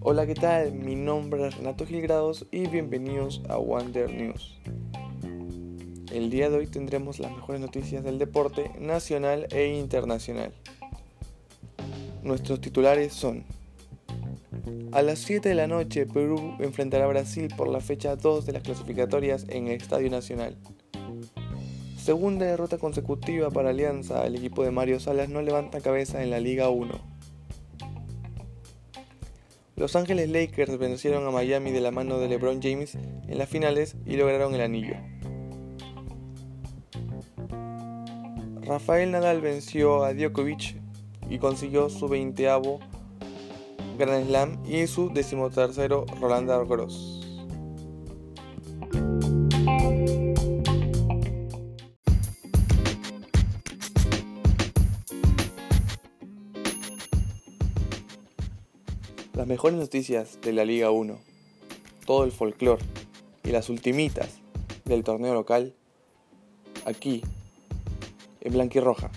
Hola, ¿qué tal? Mi nombre es Renato Gilgrados y bienvenidos a Wonder News. El día de hoy tendremos las mejores noticias del deporte nacional e internacional. Nuestros titulares son a las 7 de la noche, Perú enfrentará a Brasil por la fecha 2 de las clasificatorias en el Estadio Nacional. Segunda derrota consecutiva para Alianza, el equipo de Mario Salas no levanta cabeza en la Liga 1. Los Ángeles Lakers vencieron a Miami de la mano de LeBron James en las finales y lograron el anillo. Rafael Nadal venció a Djokovic y consiguió su 20 Grand Slam y su decimotercero Roland Garros. Mejores noticias de la Liga 1, todo el folclore y las ultimitas del torneo local aquí en Roja.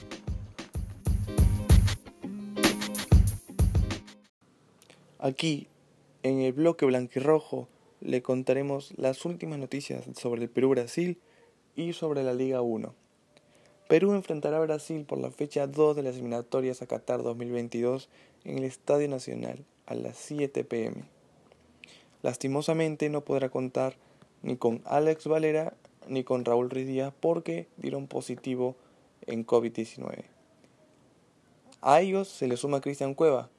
Aquí, en el bloque blanquirrojo, le contaremos las últimas noticias sobre el Perú-Brasil y sobre la Liga 1. Perú enfrentará a Brasil por la fecha 2 de las eliminatorias a Qatar 2022 en el Estadio Nacional a las 7 pm. Lastimosamente no podrá contar ni con Alex Valera ni con Raúl Ruiz porque dieron positivo en COVID-19. A ellos se les suma Cristian Cueva,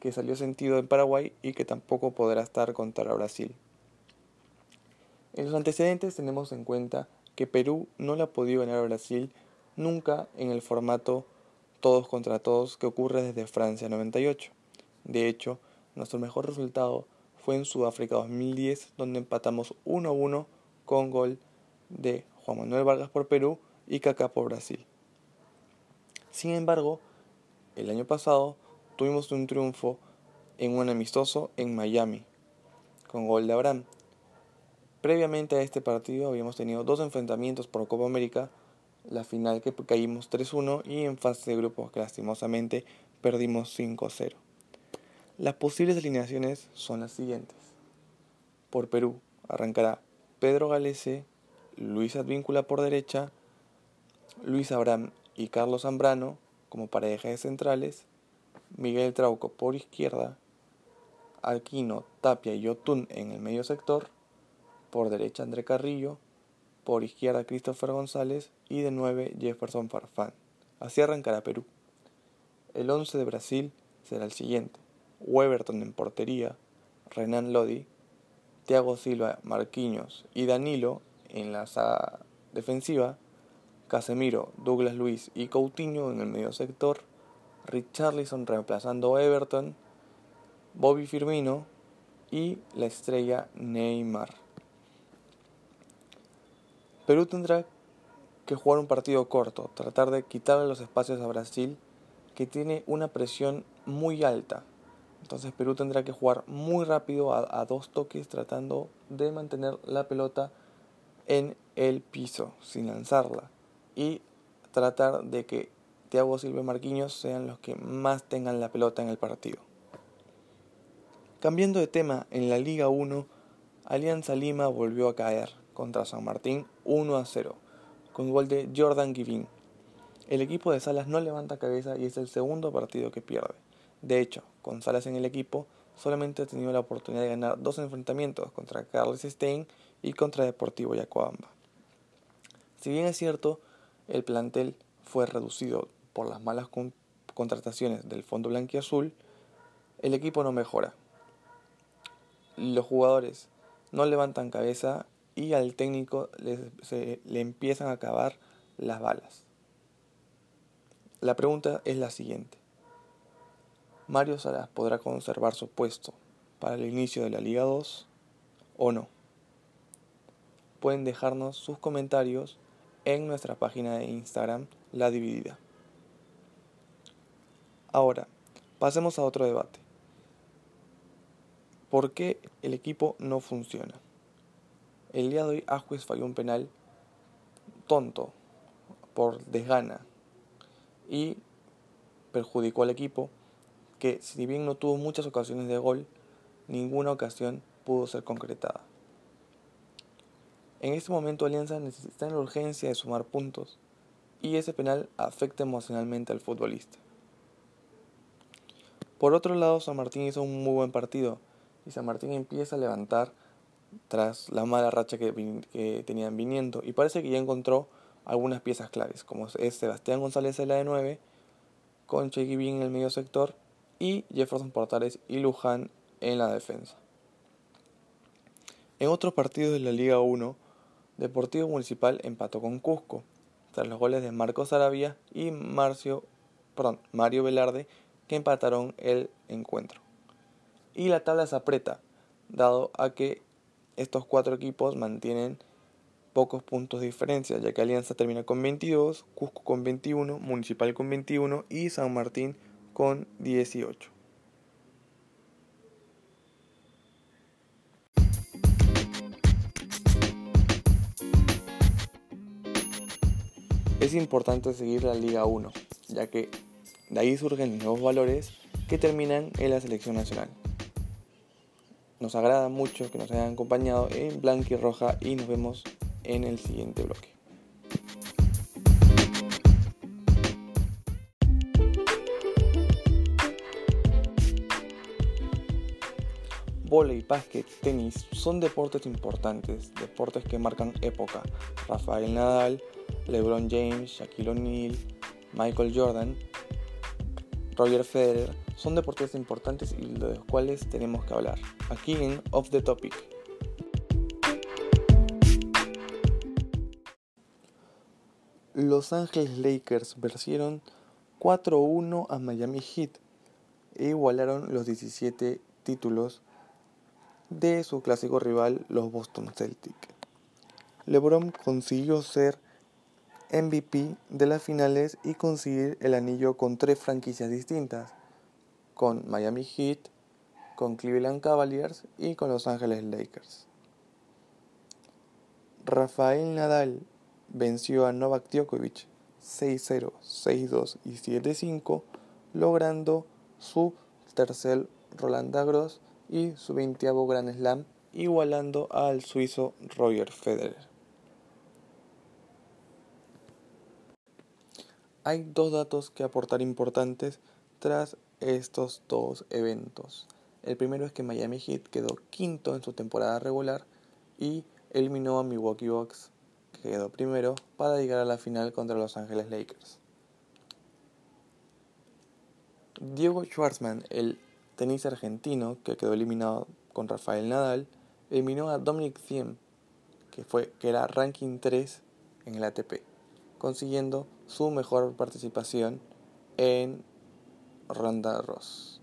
que salió sentido en Paraguay y que tampoco podrá estar contra Brasil. En los antecedentes tenemos en cuenta que Perú no le ha podido ganar a Brasil nunca en el formato todos contra todos que ocurre desde Francia 98. De hecho, nuestro mejor resultado fue en Sudáfrica 2010, donde empatamos 1 a 1 con gol de Juan Manuel Vargas por Perú y Kaká por Brasil. Sin embargo, el año pasado tuvimos un triunfo en un amistoso en Miami, con gol de Abraham. Previamente a este partido habíamos tenido dos enfrentamientos por Copa América, la final que caímos 3-1 y en fase de grupos que lastimosamente perdimos 5-0. Las posibles alineaciones son las siguientes. Por Perú arrancará Pedro Galese, Luis Advíncula por derecha, Luis Abraham y Carlos Zambrano como pareja de centrales, Miguel Trauco por izquierda, Alquino, Tapia y Yotun en el medio sector, por derecha André Carrillo, por izquierda Christopher González y de 9 Jefferson Farfán. Así arrancará Perú. El 11 de Brasil será el siguiente. Weberton en portería, Renan Lodi, Thiago Silva, Marquinhos y Danilo en la defensiva, Casemiro, Douglas Luis y Coutinho en el medio sector, Richarlison reemplazando a Everton, Bobby Firmino y la estrella Neymar. Perú tendrá que jugar un partido corto, tratar de quitarle los espacios a Brasil, que tiene una presión muy alta. Entonces Perú tendrá que jugar muy rápido a, dos toques, tratando de mantener la pelota en el piso, sin lanzarla. Y tratar de que Thiago Silva y Marquinhos sean los que más tengan la pelota en el partido. Cambiando de tema, en la Liga 1, Alianza Lima volvió a caer contra San Martín 1 a 0, con gol de Jordan Givin. El equipo de Salas no levanta cabeza y es el segundo partido que pierde. De hecho, Salas en el equipo, solamente ha tenido la oportunidad de ganar dos enfrentamientos contra Carlos Stein y contra Deportivo Yacoamba. Si bien es cierto, el plantel fue reducido por las malas contrataciones del fondo blanquiazul, el equipo no mejora. Los jugadores no levantan cabeza y al técnico se, le empiezan a acabar las balas. La pregunta es la siguiente. ¿Mario Salas podrá conservar su puesto para el inicio de la Liga 2 o no? Pueden dejarnos sus comentarios en nuestra página de Instagram, La Dividida. Ahora, pasemos a otro debate. ¿Por qué el equipo no funciona? El día de hoy Ajuez falló un penal tonto, por desgana. Y perjudicó al equipo, que si bien no tuvo muchas ocasiones de gol, ninguna ocasión pudo ser concretada. En este momento Alianza necesita la urgencia de sumar puntos y ese penal afecta emocionalmente al futbolista. Por otro lado, San Martín hizo un muy buen partido y San Martín empieza a levantar tras la mala racha que, tenían viniendo y parece que ya encontró algunas piezas claves, como es Sebastián González en la de 9, con Che en el medio sector y Jefferson Portales y Luján en la defensa. En otros partidos de la Liga 1, Deportivo Municipal empató con Cusco, tras los goles de Marcos Arabia y Marcio, Mario Velarde, que empataron el encuentro. Y la tabla se aprieta, dado a que estos cuatro equipos mantienen pocos puntos de diferencia, ya que Alianza termina con 22, Cusco con 21, Municipal con 21 y San Martín con 18. Es importante seguir la Liga 1, ya que de ahí surgen nuevos valores que terminan en la selección nacional. Nos agrada mucho que nos hayan acompañado en Blanca y Roja y nos vemos en el siguiente bloque. Volei, básquet, tenis son deportes importantes, deportes que marcan época. Rafael Nadal, LeBron James, Shaquille O'Neal, Michael Jordan, Roger Federer son deportes importantes y de los cuales tenemos que hablar. Aquí en Off the Topic. Los Angeles Lakers vencieron 4-1 a Miami Heat e igualaron los 17 títulos de su clásico rival, los Boston Celtics. LeBron consiguió ser MVP de las finales y conseguir el anillo con tres franquicias distintas, con Miami Heat, con Cleveland Cavaliers y con Los Angeles Lakers. Rafael Nadal venció a Novak Djokovic 6-0, 6-2 y 7-5, logrando su tercer Roland Garros y su 20 Grand Slam, igualando al suizo Roger Federer. Hay dos datos que aportar importantes tras estos dos eventos. El primero es que Miami Heat quedó quinto en su temporada regular y eliminó a Milwaukee Bucks, que quedó primero, para llegar a la final contra Los Angeles Lakers. Diego Schwartzman, el tenista argentino que quedó eliminado con Rafael Nadal, eliminó a Dominic Thiem, que, fue, que era ranking 3 en el ATP consiguiendo su mejor participación en Ronda Ross.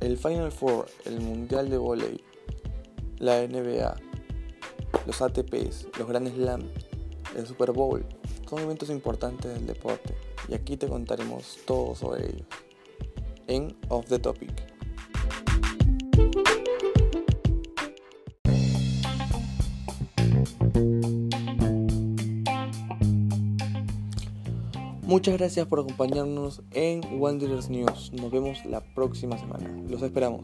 El Final Four, el Mundial de Voley, la NBA, los ATPs, los Grand Slam, el Super Bowl, son eventos importantes del deporte y aquí te contaremos todo sobre ellos en Off the Topic. Muchas gracias por acompañarnos en Wanderers News. Nos vemos la próxima semana. Los esperamos.